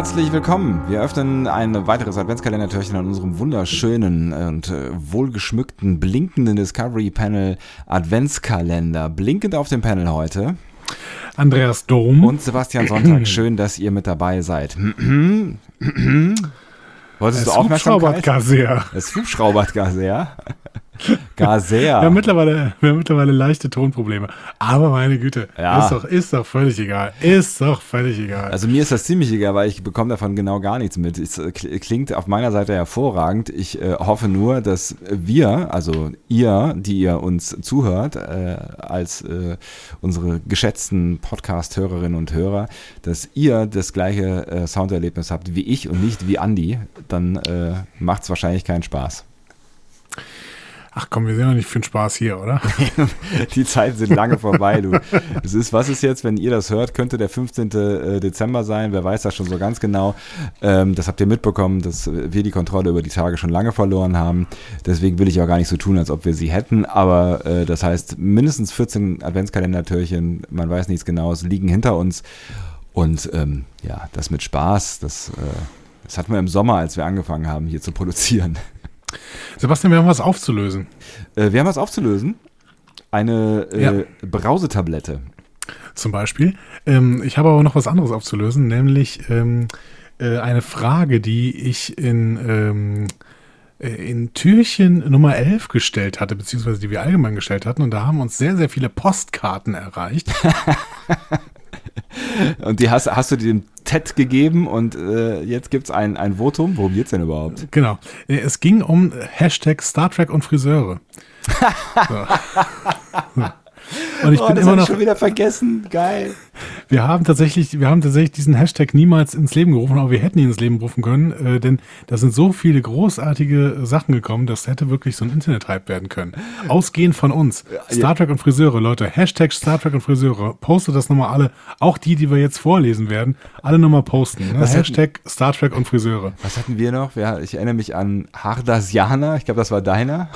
Herzlich willkommen. Wir öffnen ein weiteres Adventskalendertürchen an unserem wunderschönen und äh, wohlgeschmückten, blinkenden Discovery Panel Adventskalender. Blinkend auf dem Panel heute. Andreas Dom. Und Sebastian Sonntag. Schön, dass ihr mit dabei seid. Wolltest du Aufmerksamkeit? gar sehr. Es hubschraubert gar sehr. Gar sehr. Wir haben mittlerweile, wir haben mittlerweile leichte Tonprobleme. Aber meine Güte, Ja. ist, doch, ist doch völlig egal. Ist doch völlig egal. Also mir ist das ziemlich egal, weil ich bekomme davon genau gar nichts mit. Es äh, kl- klingt auf meiner Seite hervorragend. Ich äh, hoffe nur, dass wir, also ihr, die ihr uns zuhört, äh, als äh, unsere geschätzten Podcast-Hörerinnen und Hörer, dass ihr das gleiche äh, Sounderlebnis habt wie ich und nicht wie Andi. Dann äh, macht es wahrscheinlich keinen Spaß. Ach komm, wir sind doch nicht für den Spaß hier, oder? Die Zeiten sind lange vorbei, du. Es ist, was ist jetzt, wenn ihr das hört, könnte der 15. äh, Dezember sein, wer weiß das schon so ganz genau. Ähm, das habt ihr mitbekommen, dass wir die Kontrolle über die Tage schon lange verloren haben. Deswegen will ich auch gar nicht so tun, als ob wir sie hätten, aber äh, das heißt, mindestens 14 Adventskalendertürchen, man weiß nichts genaues, liegen hinter uns. Und ähm, ja, das mit Spaß, das, äh, das hatten wir im Sommer, als wir angefangen haben, hier zu produzieren. Sebastian, wir haben was aufzulösen. Äh, wir haben was aufzulösen. Eine äh, Ja. Brausetablette. Zum Beispiel. Ähm, ich habe aber noch was anderes aufzulösen, nämlich ähm, äh, eine Frage, die ich in, ähm, äh, in Türchen Nummer 11 gestellt hatte, beziehungsweise die wir allgemein gestellt hatten. Und da haben uns sehr, sehr viele Postkarten erreicht. Und die hast, hast du dem TED gegeben und äh, jetzt gibt es ein, ein Votum. Worum geht's denn überhaupt? Genau. Äh, Es ging um Hashtag Star Trek und Friseure. So. Und ich bin immer noch, wieder vergessen. Geil. wir haben tatsächlich, wir haben tatsächlich diesen Hashtag niemals ins Leben gerufen, aber wir hätten ihn ins Leben rufen können, äh, denn da sind so viele großartige Sachen gekommen, das hätte wirklich so ein Internet-Hype werden können. Ausgehend von uns. Star Trek und Friseure, Leute. Hashtag Star Trek und Friseure. Postet das nochmal alle. Auch die, die wir jetzt vorlesen werden, alle nochmal posten. Ne? Hashtag Star Trek und Friseure. Was hatten wir noch? Ja, ich erinnere mich an Hardasiana. Ich glaube, das war deiner.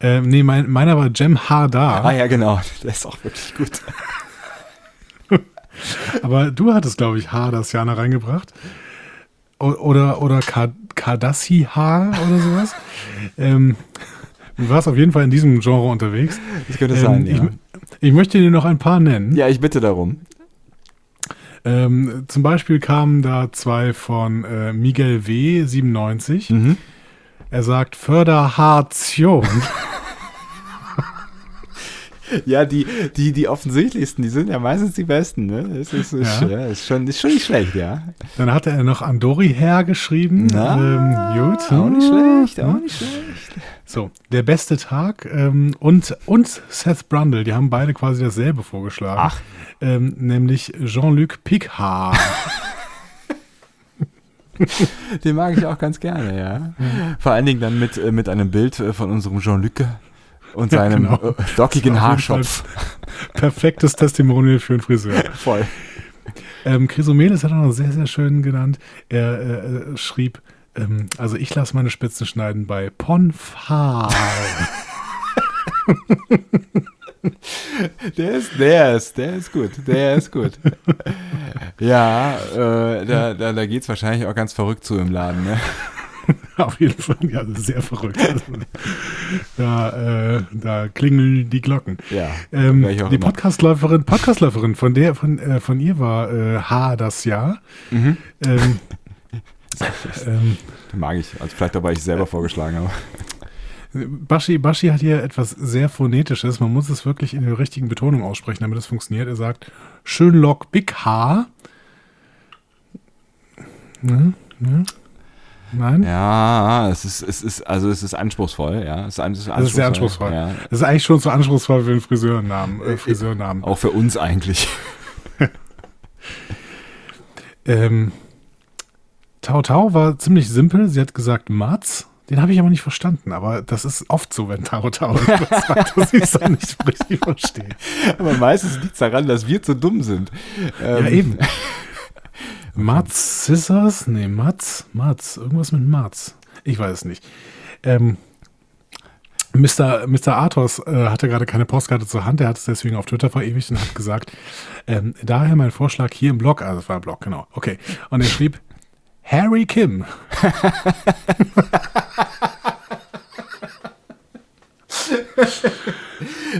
Ähm, nee, mein, meiner war Jem Hardar. Ah ja, genau. Der ist auch wirklich gut. Aber du hattest, glaube ich, Haar das Jana reingebracht. O oder oder Ka- Kardassi Haar oder sowas. ähm, du warst auf jeden Fall in diesem Genre unterwegs. Das könnte Ähm, sein, ich, ja. ich möchte dir noch ein paar nennen. Ja, ich bitte darum. Ähm, zum Beispiel kamen da zwei von äh, Miguel W. 97. Mhm. Er sagt Förderhation. Ja, die, die, die offensichtlichsten, die sind ja meistens die besten. Ne? Das ist, ist, Ja. ja. ist, schon, ist schon nicht schlecht, ja. Dann hatte er noch Andori hergeschrieben. Na, ähm, gut. Auch nicht schlecht, auch Hm. nicht schlecht. So, der beste Tag ähm, und, und Seth Brundle, die haben beide quasi dasselbe vorgeschlagen. Ach. Ähm, nämlich Jean-Luc Picard. Den mag ich auch ganz gerne, ja. Vor allen Dingen dann mit, äh, mit einem Bild äh, von unserem Jean-Luc und Ja, seinem genau. äh, jeden Haarschopf. Perfektes Testimonial für einen Friseur. Voll. Ähm, Chrysomelis hat er noch sehr, sehr schön genannt. Er äh, schrieb, ähm, also ich lasse meine Spitzen schneiden bei Ponfar. Der ist, der ist, der ist gut, der ist gut. ja, äh, da, da, da geht's wahrscheinlich auch ganz verrückt zu im Laden, ne? Auf jeden Fall, ja, sehr verrückt. Da, äh, da klingeln die Glocken. Ja. Ähm, die. Podcastläuferin, Podcastläuferin, von der, von, äh, von ihr war äh, H das Jahr. Mhm. Ähm, ähm, Mag ich, also vielleicht weil ich selber vorgeschlagen habe. Baschi, Baschi hat hier etwas sehr Phonetisches. Man muss es wirklich in der richtigen Betonung aussprechen, damit es funktioniert. Er sagt Schönlock Big H. Ne? Ne? Nein? Ja, es ist, es ist, also es ist anspruchsvoll, ja. Es ist, an- es ist sehr anspruchsvoll. Ja. Das ist eigentlich schon so anspruchsvoll für einen Friseurnamen. Äh, Friseurnamen. Auch für uns eigentlich. Ähm, Tau Tau war ziemlich simpel. Sie hat gesagt Mats. Den habe ich aber nicht verstanden. Aber das ist oft so, wenn Tau Tau etwas sagt, dass ich es dann nicht richtig verstehe. Aber meistens liegt es daran, dass wir zu dumm sind. Ähm, Ja, eben. Mats Scissors? Nee, Mats, Mats. Irgendwas mit Mats. Ich weiß es nicht. Ähm, Mr. Mr. Athos äh, hatte gerade keine Postkarte zur Hand, er hat es deswegen auf Twitter verewigt und hat gesagt, ähm, daher mein Vorschlag hier im Blog, also es war ein Blog, genau, okay. Und er schrieb, Harry Kim.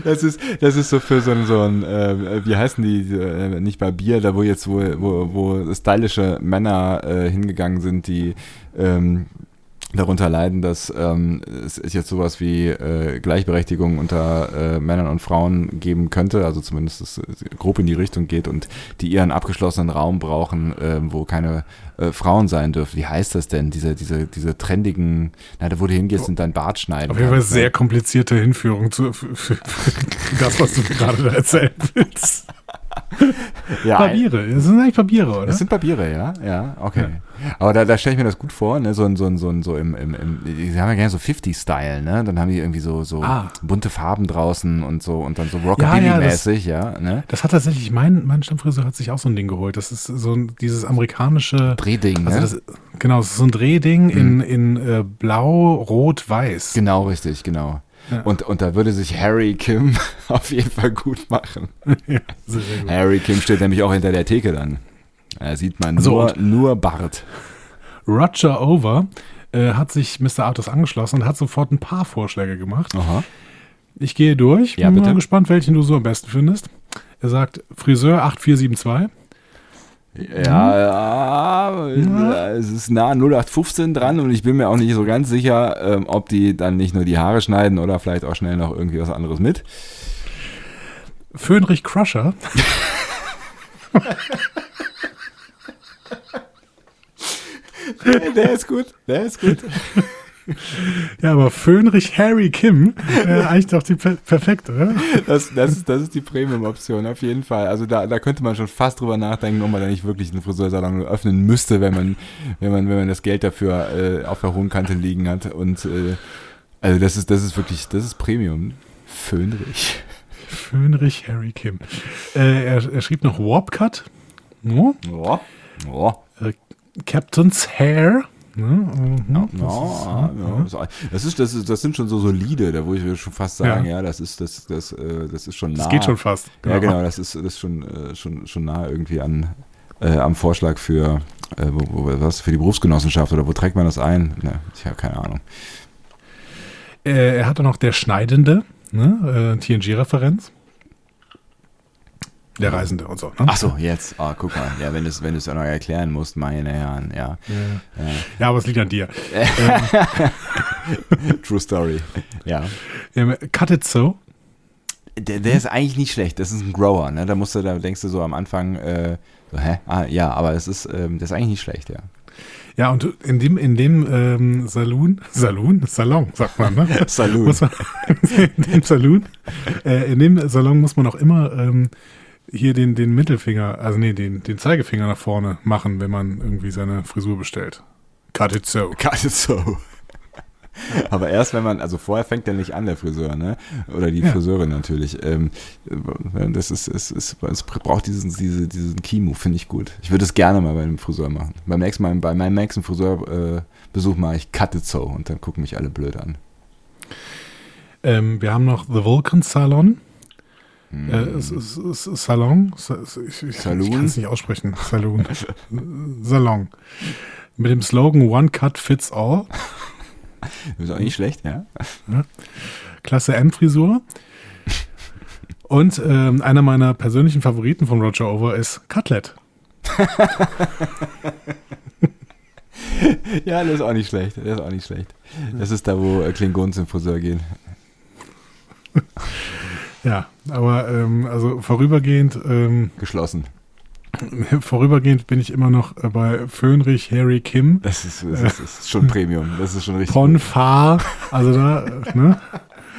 Das ist, das ist so für so ein, so ein äh, wie heißen die, äh, nicht bei Bier, da wo jetzt, wo, wo, wo stylische Männer äh, hingegangen sind, die ähm, darunter leiden, dass ähm, es jetzt sowas wie äh, Gleichberechtigung unter äh, Männern und Frauen geben könnte, also zumindest es grob in die Richtung geht und die ihren abgeschlossenen Raum brauchen, äh, wo keine äh, Frauen sein dürfen. Wie heißt das denn? Diese, diese, diese trendigen, na, da wo du hingehst und dein Bart schneiden. Auf jeden Fall sehr komplizierte Hinführung zu, für, für, für das, was du gerade erzählen willst. ja, Papiere, das sind eigentlich Papiere, oder? Das sind Papiere, ja, ja, okay. Aber da, da stelle ich mir das gut vor, ne, so ein, so ein, so ein, so im, im, im die haben ja gerne so 50-Style, ne, dann haben die irgendwie so, so Ah. bunte Farben draußen und so und dann so Ja, Rockabilly-mäßig, ja, ne. Das hat tatsächlich, mein, mein Stammfriseur hat sich auch so ein Ding geholt. Das ist so ein, dieses amerikanische. Drehding, Also ne? das, genau, es ist so ein Drehding in, in äh, Blau, Rot, Weiß. genau, richtig, genau. Ja. Und, und da würde sich Harry Kim auf jeden Fall gut machen. Ja, gut. Harry Kim steht nämlich auch hinter der Theke dann. Da sieht man So, nur, Bart. Roger Over äh, hat sich Mr. Artus angeschlossen und hat sofort ein paar Vorschläge gemacht. Aha. Ich gehe durch. Ja, Bin bitte. mal gespannt, welchen du so am besten findest. Er sagt Friseur 8472. Ja, ja, es ist nah an 0815 dran und ich bin mir auch nicht so ganz sicher, ähm, ob die dann nicht nur die Haare schneiden oder vielleicht auch schnell noch irgendwie was anderes mit. Föhnrich Crusher. Der ist gut, der ist gut. Ja, aber Föhnrich Harry Kim wäre eigentlich doch die per perfekte, oder? Das, das, ist, das ist die Premium-Option, auf jeden Fall. Also da, da könnte man schon fast drüber nachdenken, ob man da nicht wirklich einen Friseursalon öffnen müsste, wenn man, wenn man, wenn man das Geld dafür äh, auf der hohen Kante liegen hat. Und äh, also das ist, das ist wirklich, das ist Premium. Föhnrich. Föhnrich Harry Kim. Äh, er, er schrieb noch Warpcut. No? Ja. Ja. Captain's Hair. Ne? Mhm. Ja, Das ja, ist, ja. Das, ist, das, ist, das sind schon so solide, da wo ich schon fast sagen, ja, das ist das, das, äh, das ist schon nah. Das geht schon fast. Ja, genau, das ist, das ist schon, äh, schon, schon nah irgendwie an äh, am Vorschlag für äh, wo, wo, was für die Berufsgenossenschaft oder wo trägt man das ein? Ne, ich habe keine Ahnung. Er hatte noch der Schneidende, ne? TNG-Referenz. Der Reisende und so. Ne? Ach so, jetzt. Ah, guck mal. Ja, wenn du es wenn du es auch noch erklären musst, meine Herren, ja. Ja. ja. ja, aber es liegt an dir. True Story. Ja. Ähm, Cut It So. Der, der ist eigentlich nicht schlecht. Das ist ein Grower, ne? Da musst du, da denkst du so am Anfang, äh, so, hä? Ah, ja, aber es ist, ähm, das ist eigentlich nicht schlecht, ja. Ja, und in dem, in dem ähm, Saloon, Saloon, Salon, sagt man, ne? Saloon. Man, in dem Saloon, äh, in dem Salon muss man auch immer ähm, hier den, den Mittelfinger, also nee, den, den Zeigefinger nach vorne machen, wenn man irgendwie seine Frisur bestellt. Cut it so. Cut it so. Aber erst wenn man, also vorher fängt der nicht an, der Friseur, ne? Oder die Ja. Friseurin natürlich. Ähm, äh, das ist, es, ist, es braucht diesen, diese, diesen Kimo, finde ich gut. Ich würde es gerne mal bei einem Friseur machen. Beim nächsten Mal, bei meinem nächsten Friseurbesuch äh, mache ich Cut it so und dann gucken mich alle blöd an. Ähm, wir haben noch The Vulcan Salon. Hm. Äh, es, es, es, Salon? Sa- Ich, ich, Saloon? ich kann es nicht aussprechen. Saloon. Salon. Mit dem Slogan One Cut Fits All. ist auch nicht schlecht, ja? Klasse M-Frisur. Und ähm, einer meiner persönlichen Favoriten von Roger Over ist Cutlet. Ja, das ist auch nicht schlecht. Das ist auch nicht schlecht. Das ist da, wo äh, Klingons zum Friseur gehen. Ja, aber ähm, also vorübergehend, ähm, Geschlossen. vorübergehend bin ich immer noch äh, bei Föhnrich, Harry Kim, Das ist, das ist, schon Premium. Das ist schon richtig. Pon gut. Far, also da, äh, ne?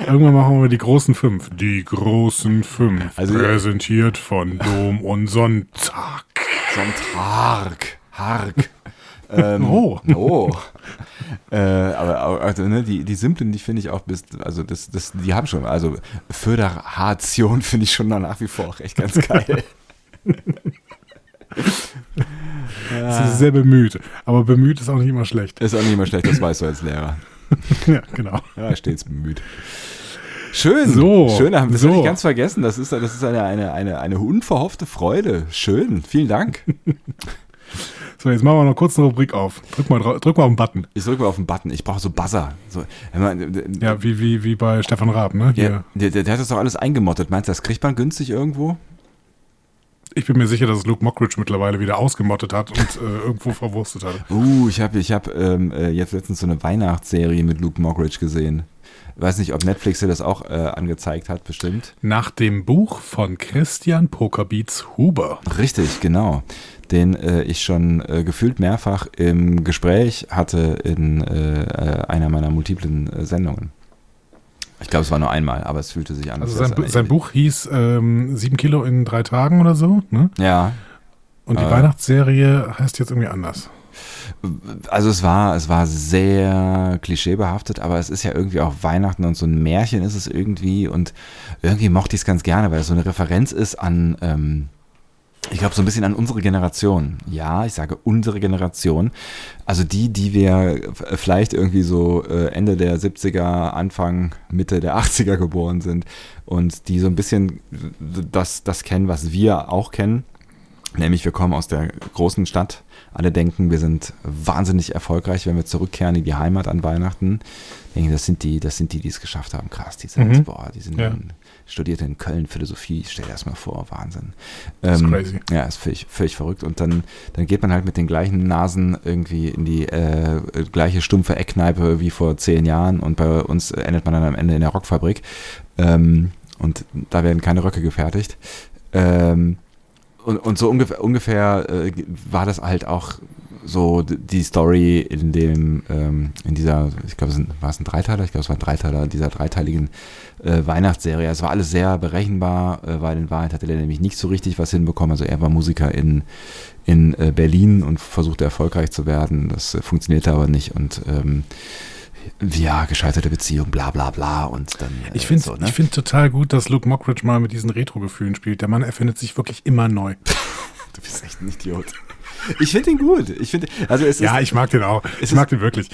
Irgendwann machen wir die großen fünf. Die großen fünf. Also- präsentiert von Dom und Sonntag. Sonntag. Hark. Ähm, Oh. Oh. äh, aber also, ne, die, die simplen, die finde ich auch bis, also das, das, die haben schon, also Föderation finde ich schon nach wie vor auch echt ganz geil. Sie ist sehr bemüht. Aber bemüht ist auch nicht immer schlecht. Ist auch nicht immer schlecht, das weißt du als Lehrer. ja, genau. Ja, stets bemüht. Schön. So, Schön, das so. habe ich ganz vergessen. Das ist, das ist eine, eine, eine, eine unverhoffte Freude. Schön. Vielen Dank. So, jetzt machen wir noch kurz eine Rubrik auf. Drück mal, drück mal auf den Button. Ich drücke mal auf den Button. Ich brauche so Buzzer. So, ja, wie, wie, wie bei Stefan Raab, ne? Ja, der, der, der, hat das doch alles eingemottet. Meinst du, das kriegt man günstig irgendwo? Ich bin mir sicher, dass Luke Mockridge mittlerweile wieder ausgemottet hat und äh, irgendwo verwurstet hat. Uh, ich habe ich hab, ähm, äh, jetzt letztens so eine Weihnachtsserie mit Luke Mockridge gesehen. Weiß nicht, ob Netflix dir das auch äh, angezeigt hat, bestimmt. Nach dem Buch von Christian Pokerbeats Huber. Richtig, genau. Den äh, ich schon äh, gefühlt mehrfach im Gespräch hatte in äh, einer meiner multiplen äh, Sendungen. Ich glaube, es war nur einmal, aber es fühlte sich an. Also sein, sein Buch hieß ähm, Sieben Kilo in drei Tagen oder so, ne? Ja. Und die äh, Weihnachtsserie heißt jetzt irgendwie anders. Also es war, es war sehr klischeebehaftet, aber es ist ja irgendwie auch Weihnachten und so ein Märchen ist es irgendwie und irgendwie mochte ich es ganz gerne, weil es so eine Referenz ist an ähm, ich glaube, so ein bisschen an unsere Generation. Ja, ich sage unsere Generation. Also die, die wir vielleicht irgendwie so äh, Ende der 70er, Anfang, Mitte der 80er geboren sind und die so ein bisschen das, das kennen, was wir auch kennen. Nämlich wir kommen aus der großen Stadt. Alle denken, wir sind wahnsinnig erfolgreich, wenn wir zurückkehren in die Heimat an Weihnachten. Ich denke, das sind die, das sind die, die es geschafft haben. Krass, die sind, mhm. boah, die sind ja studierte in Köln Philosophie, stell dir das mal vor, Wahnsinn. Das ähm, ist crazy. Ja, ist völlig, völlig verrückt. Und dann, dann geht man halt mit den gleichen Nasen irgendwie in die äh, gleiche stumpfe Eckkneipe wie vor zehn Jahren und bei uns endet man dann am Ende in der Rockfabrik. Ähm, und da werden keine Röcke gefertigt. Ähm, und, und so ungefähr, ungefähr äh, war das halt auch so die Story in dem, ähm, in dieser, ich glaube, war es ein Dreiteiler? Ich glaube, es war ein Dreiteiler dieser dreiteiligen äh, Weihnachtsserie. Es war alles sehr berechenbar, äh, weil in Wahrheit hatte er nämlich nicht so richtig was hinbekommen. Also er war Musiker in, in äh, Berlin und versuchte erfolgreich zu werden. Das äh, funktionierte aber nicht und ähm, ja, gescheiterte Beziehung, bla bla bla und dann. Äh, ich finde so, ne? Ich find total gut, dass Luke Mockridge mal mit diesen Retro-Gefühlen spielt. Der Mann erfindet sich wirklich immer neu. du bist echt ein Idiot. Ich finde ihn gut. Ich finde, also es ja, ist, ich mag den auch. Ich mag den wirklich.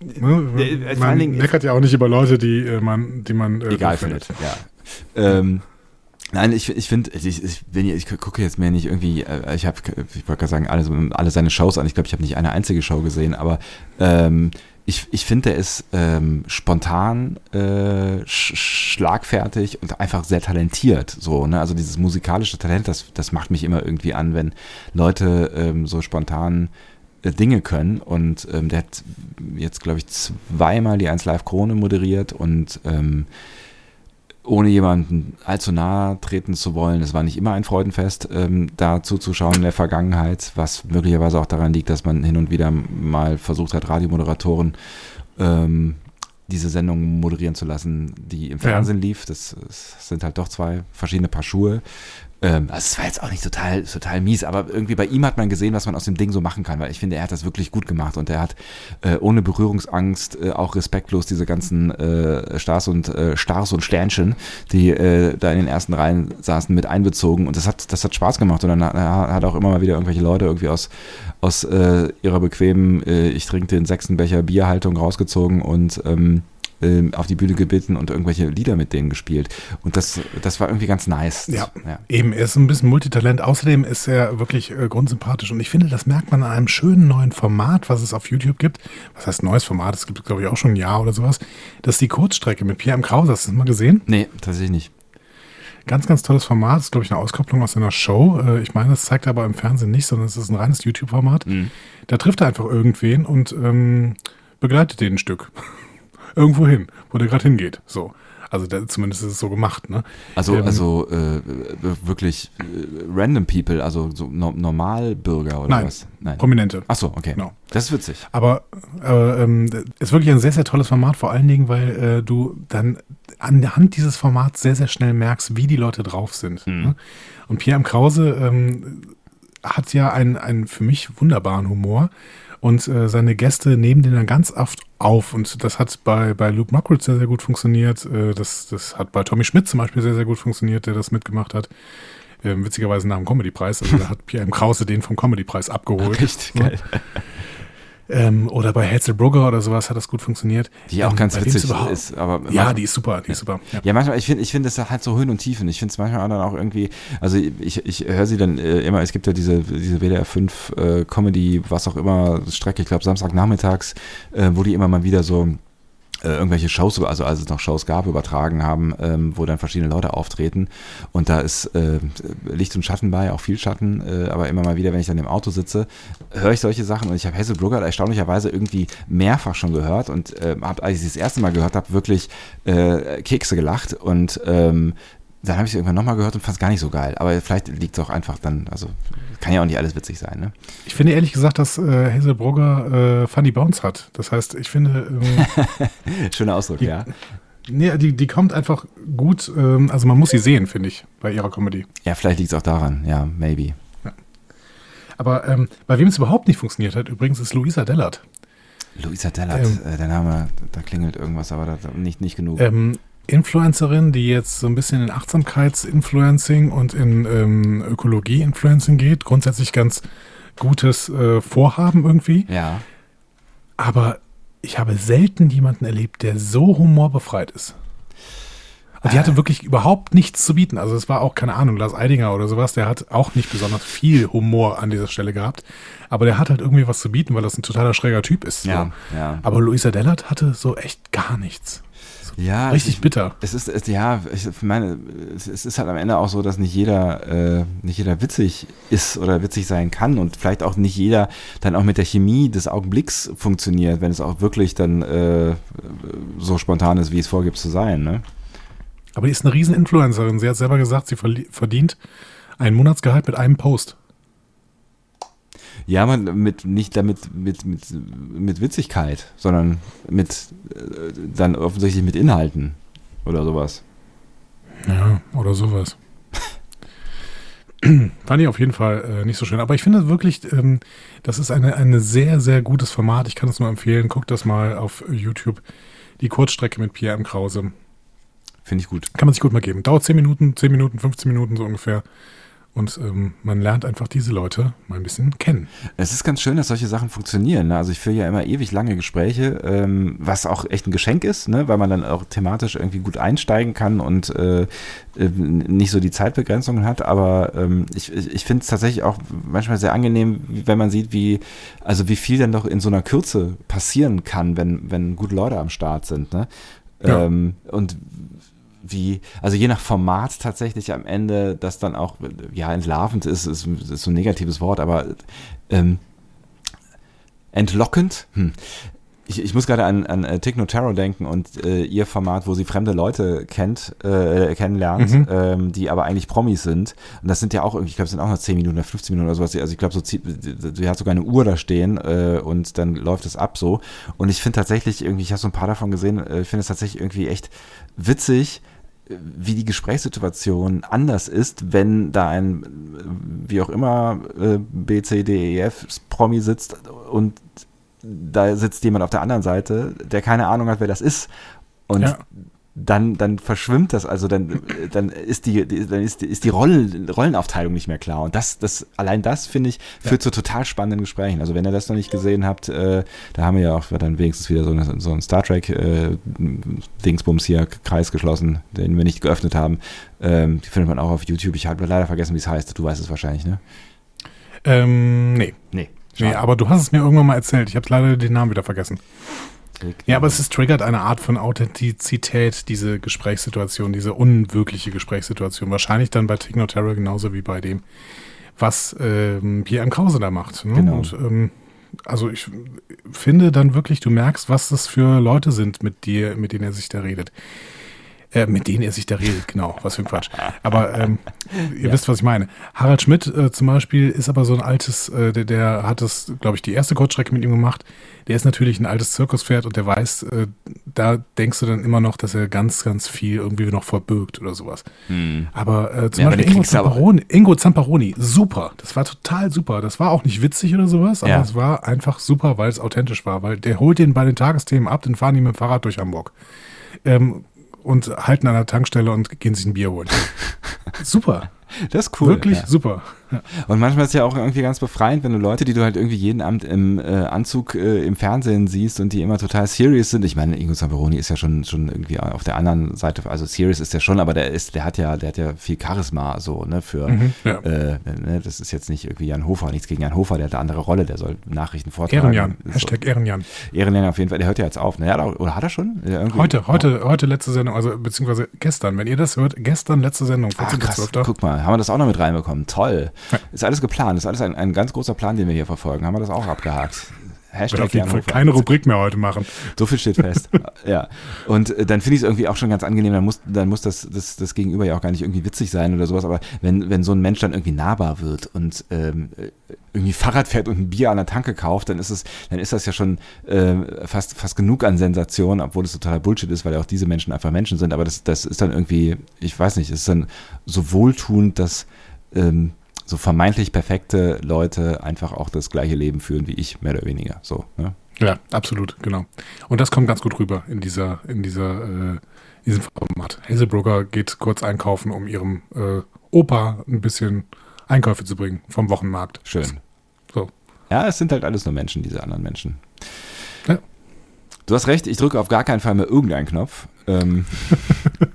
Ne? Man meckert ja auch nicht über Leute, die äh, man, die man äh, egal findet. findet. Ja. Ähm, Nein, ich, ich finde, ich, ich, ich gucke jetzt mehr nicht irgendwie, äh, ich habe, ich wollte gerade sagen, alle, alle seine Shows an. Ich glaube, ich habe nicht eine einzige Show gesehen, aber ähm, ich, ich finde, er ist ähm, spontan, äh, sch schlagfertig und einfach sehr talentiert. So, ne? Also dieses musikalische Talent, das, das macht mich immer irgendwie an, wenn Leute ähm, so spontan äh, Dinge können. Und ähm, der hat jetzt, glaube ich, zweimal die 1 Live Krone moderiert und ähm, ohne jemanden allzu nahe treten zu wollen. Es war nicht immer ein Freudenfest, ähm, da zuzuschauen in der Vergangenheit, was möglicherweise auch daran liegt, dass man hin und wieder mal versucht hat, Radiomoderatoren ähm, diese Sendung moderieren zu lassen, die im Fernsehen ja. lief. Das, das, sind halt doch zwei verschiedene Paar Schuhe. Ähm, also es war jetzt auch nicht total, total mies, aber irgendwie bei ihm hat man gesehen, was man aus dem Ding so machen kann, weil ich finde, er hat das wirklich gut gemacht und er hat äh, ohne Berührungsangst äh, auch respektlos diese ganzen äh, Stars und äh, Stars und Sternchen, die äh, da in den ersten Reihen saßen, mit einbezogen und das hat, das hat Spaß gemacht und dann hat, hat auch immer mal wieder irgendwelche Leute irgendwie aus, aus äh, ihrer bequemen, äh, ich trinke den sechsten Becher Bierhaltung rausgezogen und ähm, ähm, auf die Bühne gebeten und irgendwelche Lieder mit denen gespielt. Und das, das war irgendwie ganz nice. Ja, ja. eben, er ist ein bisschen Multitalent. Außerdem ist er wirklich äh, grundsympathisch. Und ich finde, das merkt man an einem schönen neuen Format, was es auf YouTube gibt. Was heißt neues Format? Es gibt, glaube ich, auch schon ein Jahr oder sowas. Das ist die Kurzstrecke mit Pierre M. Krause. Hast du das mal gesehen? Nee, tatsächlich nicht. Ganz, ganz tolles Format. Das ist, glaube ich, eine Auskopplung aus einer Show. Äh, ich meine, das zeigt er aber im Fernsehen nicht, sondern es ist ein reines YouTube-Format. Mhm. Da trifft er einfach irgendwen und ähm, begleitet den ein Stück irgendwo hin, wo der gerade hingeht. So. Also da, zumindest ist es so gemacht, ne? Also, ähm, also äh, wirklich äh, random people, also so no Normalbürger oder nein, was? Nein, Prominente. Ach so, okay. Genau. Das ist witzig. Aber äh, ähm, ist wirklich ein sehr, sehr tolles Format, vor allen Dingen, weil äh, du dann an der Hand dieses Formats sehr, sehr schnell merkst, wie die Leute drauf sind. Mhm. Ne? Und Pierre M. Krause ähm, hat ja einen, einen für mich wunderbaren Humor und äh, seine Gäste nehmen den dann ganz oft auf und das hat bei, bei Luke Mockridge sehr, sehr gut funktioniert. Äh, das, das hat bei Tommy Schmidt zum Beispiel sehr, sehr gut funktioniert, der das mitgemacht hat. Ähm, witzigerweise nach dem Comedy-Preis. Also da hat Pierre M. Krause den vom Comedy-Preis abgeholt. Richtig geil. Ähm, oder bei Hetzelbrugger oder sowas hat das gut funktioniert. Die auch Ähm, ganz witzig ist, aber Ja, die ist super, die ist super. Ja. Ja, manchmal, ich finde, ich finde es halt so Höhen und Tiefen. Ich finde es manchmal dann auch irgendwie, also ich, ich höre sie dann äh, immer, es gibt ja diese, diese WDR 5 äh, Comedy, was auch immer, Strecke, ich glaube Samstagnachmittags, äh, wo die immer mal wieder so äh, irgendwelche Shows, also als es noch Shows gab, übertragen haben, ähm, wo dann verschiedene Leute auftreten. Und da ist äh, Licht und Schatten bei, auch viel Schatten, äh, aber immer mal wieder, wenn ich dann im Auto sitze, höre ich solche Sachen und ich habe Hazel Brugger erstaunlicherweise irgendwie mehrfach schon gehört und äh, habe, als ich sie das erste Mal gehört habe, wirklich äh, Kekse gelacht und ähm, dann habe ich es irgendwann nochmal gehört und fand es gar nicht so geil. Aber vielleicht liegt es auch einfach dann, also kann ja auch nicht alles witzig sein, ne? Ich finde ehrlich gesagt, dass äh, Hazel Brugger äh, Funny Bounce hat. Das heißt, ich finde, ähm, Schöner Ausdruck, Die- ja. nee, die, die kommt einfach gut, ähm, also man muss sie sehen, finde ich, bei ihrer Comedy. Ja, vielleicht liegt es auch daran, ja, maybe. Aber ähm, bei wem es überhaupt nicht funktioniert hat, übrigens, ist Luisa Dellert. Luisa Dellert, Ähm. äh, der Name, da klingelt irgendwas, aber da, da nicht, nicht genug. Ähm, Influencerin, die jetzt so ein bisschen in Achtsamkeits-Influencing und in ähm, Ökologie-Influencing geht. Grundsätzlich ganz gutes äh, Vorhaben irgendwie. ja. Aber ich habe selten jemanden erlebt, der so humorbefreit ist. Und die hatte wirklich überhaupt nichts zu bieten. Also es war auch, keine Ahnung, Lars Eidinger oder sowas, der hat auch nicht besonders viel Humor an dieser Stelle gehabt. Aber der hat halt irgendwie was zu bieten, weil das ein totaler schräger Typ ist. so. Ja, ja. Aber Luisa Dellert hatte so echt gar nichts. Ja, Richtig ich, bitter. Es ist, es, ja, ich meine, es, es ist halt am Ende auch so, dass nicht jeder, äh, nicht jeder witzig ist oder witzig sein kann und vielleicht auch nicht jeder dann auch mit der Chemie des Augenblicks funktioniert, wenn es auch wirklich dann äh, so spontan ist, wie es vorgibt zu sein, ne? Aber die ist eine riesen Influencerin. Sie hat selber gesagt, sie verdient ein Monatsgehalt mit einem Post. Ja, man mit nicht damit mit, mit, mit Witzigkeit, sondern mit äh, dann offensichtlich mit Inhalten oder sowas. Ja, oder sowas. Fand ich auf jeden Fall äh, nicht so schön. Aber ich finde wirklich, ähm, das ist eine, eine sehr, sehr gutes Format. Ich kann es nur empfehlen. Guckt das mal auf YouTube. Die Kurzstrecke mit Pierre M. Krause. Finde ich gut. Kann man sich gut mal geben. Dauert 10 Minuten, 10 Minuten, 15 Minuten so ungefähr. Und ähm, man lernt einfach diese Leute mal ein bisschen kennen. Es ist ganz schön, dass solche Sachen funktionieren. Ne? Also ich führe ja immer ewig lange Gespräche, ähm, was auch echt ein Geschenk ist, ne? weil man dann auch thematisch irgendwie gut einsteigen kann und äh, äh, nicht so die Zeitbegrenzungen hat. Aber ähm, ich, ich, finde es tatsächlich auch manchmal sehr angenehm, wenn man sieht, wie, also wie viel dann doch in so einer Kürze passieren kann, wenn, wenn gute Leute am Start sind. Ne? Ja. Ähm, und wie, also je nach Format tatsächlich am Ende, das dann auch, ja, entlarvend ist, ist, ist so ein negatives Wort, aber ähm, entlockend. Hm. Ich, ich muss gerade an, an äh, Tick No Terror denken und äh, ihr Format, wo sie fremde Leute kennt, äh, kennenlernt, Mhm. ähm, die aber eigentlich Promis sind. Und das sind ja auch irgendwie, ich glaube, es sind auch noch 10 Minuten oder 15 Minuten oder sowas. Also ich glaube, so sie hat sogar eine Uhr da stehen äh, und dann läuft es ab so. Und ich finde tatsächlich irgendwie, ich habe so ein paar davon gesehen, äh, ich finde es tatsächlich irgendwie echt witzig, wie die Gesprächssituation anders ist, wenn da ein, äh, wie auch immer, äh, B, C, D, E, F Promi sitzt und da sitzt jemand auf der anderen Seite, der keine Ahnung hat, wer das ist. Und Ja. dann, dann verschwimmt das, also dann, dann ist die, dann ist die, ist die Rollen, Rollenaufteilung nicht mehr klar. Und das, das, allein das, finde ich, führt zu total spannenden Gesprächen. Also wenn ihr das noch nicht gesehen habt, äh, da haben wir ja auch dann wenigstens wieder so, eine, so ein Star Trek äh, Dingsbums hier, Kreis geschlossen, den wir nicht geöffnet haben. Ähm, die findet man auch auf YouTube. Ich habe leider vergessen, wie es heißt. Du weißt es wahrscheinlich, ne? Ähm, nee. Nee. Nee, aber du hast es mir irgendwann mal erzählt. Ich habe leider den Namen wieder vergessen. Ja, aber es ist triggert eine Art von Authentizität, diese Gesprächssituation, diese unwirkliche Gesprächssituation. Wahrscheinlich dann bei Tigno Terror genauso wie bei dem, was ähm, Pierre. Krause da macht. Ne? Genau. Und, ähm, also ich finde dann wirklich, du merkst, was das für Leute sind, mit dir, mit denen er sich da redet. Äh, mit denen er sich da redet, genau, was für ein Quatsch. Aber ähm, ihr Ja. wisst, was ich meine. Harald Schmidt äh, zum Beispiel ist aber so ein altes, äh, der, der hat das, glaube ich, die erste Kurzstrecke mit ihm gemacht. Der ist natürlich ein altes Zirkuspferd und der weiß, äh, da denkst du dann immer noch, dass er ganz, ganz viel irgendwie noch verbirgt oder sowas. Hm. Aber äh, zum Ja, Beispiel Ingo Zamparoni, Ingo Zamparoni, super. Das war total super. Das war auch nicht witzig oder sowas, aber Ja. es war einfach super, weil es authentisch war. Weil der holt den bei den Tagesthemen ab, den fahren die mit dem Fahrrad durch Hamburg. Ähm, und halten an der Tankstelle und gehen sich ein Bier holen. super. Das ist cool. Wirklich ja. super. Ja. Und manchmal ist es ja auch irgendwie ganz befreiend, wenn du Leute, die du halt irgendwie jeden Abend im äh, Anzug äh, im Fernsehen siehst und die immer total serious sind. Ich meine, Ingo Zamperoni ist ja schon, schon irgendwie auf der anderen Seite, also serious ist der schon, aber der ist, der hat ja, der hat ja viel Charisma so, ne, für, Mhm, ja. äh, ne, das ist jetzt nicht irgendwie Jan Hofer, nichts gegen Jan Hofer, der hat eine andere Rolle, der soll Nachrichten vortragen. Ehrenjan. So. Hashtag Ehrenjan. Ehrenjan auf jeden Fall, der hört ja jetzt auf. Naja, oder hat er schon? Irgendwie- Heute, heute, heute letzte Sendung, also beziehungsweise gestern, wenn ihr das hört, gestern letzte Sendung, Ah, krass, 14.12. guck mal, haben wir das auch noch mit reinbekommen. Toll. Ist alles geplant, ist alles ein, ein ganz großer Plan, den wir hier verfolgen. Haben wir das auch abgehakt. Hashtag auf jeden Fall keine Rubrik mehr heute machen. So viel steht fest. ja. Und äh, dann finde ich es irgendwie auch schon ganz angenehm, dann muss, dann muss das, das, das Gegenüber ja auch gar nicht irgendwie witzig sein oder sowas, aber wenn, wenn so ein Mensch dann irgendwie nahbar wird und ähm, äh, irgendwie Fahrrad fährt und ein Bier an der Tanke kauft, dann ist es, dann ist das ja schon ähm, fast, fast genug an Sensation, obwohl es totaler Bullshit ist, weil ja auch diese Menschen einfach Menschen sind. Aber das, das ist dann irgendwie, ich weiß nicht, es ist dann so wohltuend, dass ähm, so vermeintlich perfekte Leute einfach auch das gleiche Leben führen wie ich, mehr oder weniger. So, ne? Ja, absolut, genau. Und das kommt ganz gut rüber in dieser, in dieser, äh, in diesem Format. Hazelbrugger geht kurz einkaufen, um ihrem äh, Opa ein bisschen Einkäufe zu bringen vom Wochenmarkt. Schön. So. Ja, es sind halt alles nur Menschen, diese anderen Menschen. Ja. Du hast recht, ich drücke auf gar keinen Fall mehr irgendeinen Knopf. Ähm,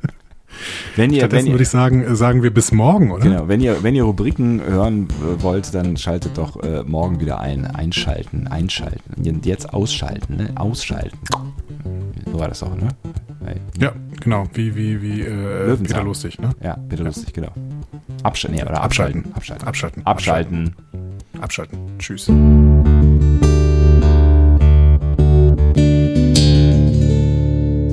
wenn ihr, wenn Stattdessen ihr, würde ich sagen, äh, sagen wir bis morgen, oder? genau, wenn ihr, wenn ihr Rubriken hören äh, wollt, dann schaltet doch äh, morgen wieder ein. Einschalten, einschalten. Jetzt ausschalten, ne? Ausschalten. So war das auch, ne? Hey. Ja, genau. Wie, wie, wie äh. Peter Lustig, ne? Ja, bitte lustig, genau. Abschalten, nee, oder Abschalten. abschalten. Abschalten. Abschalten. Abschalten. Tschüss.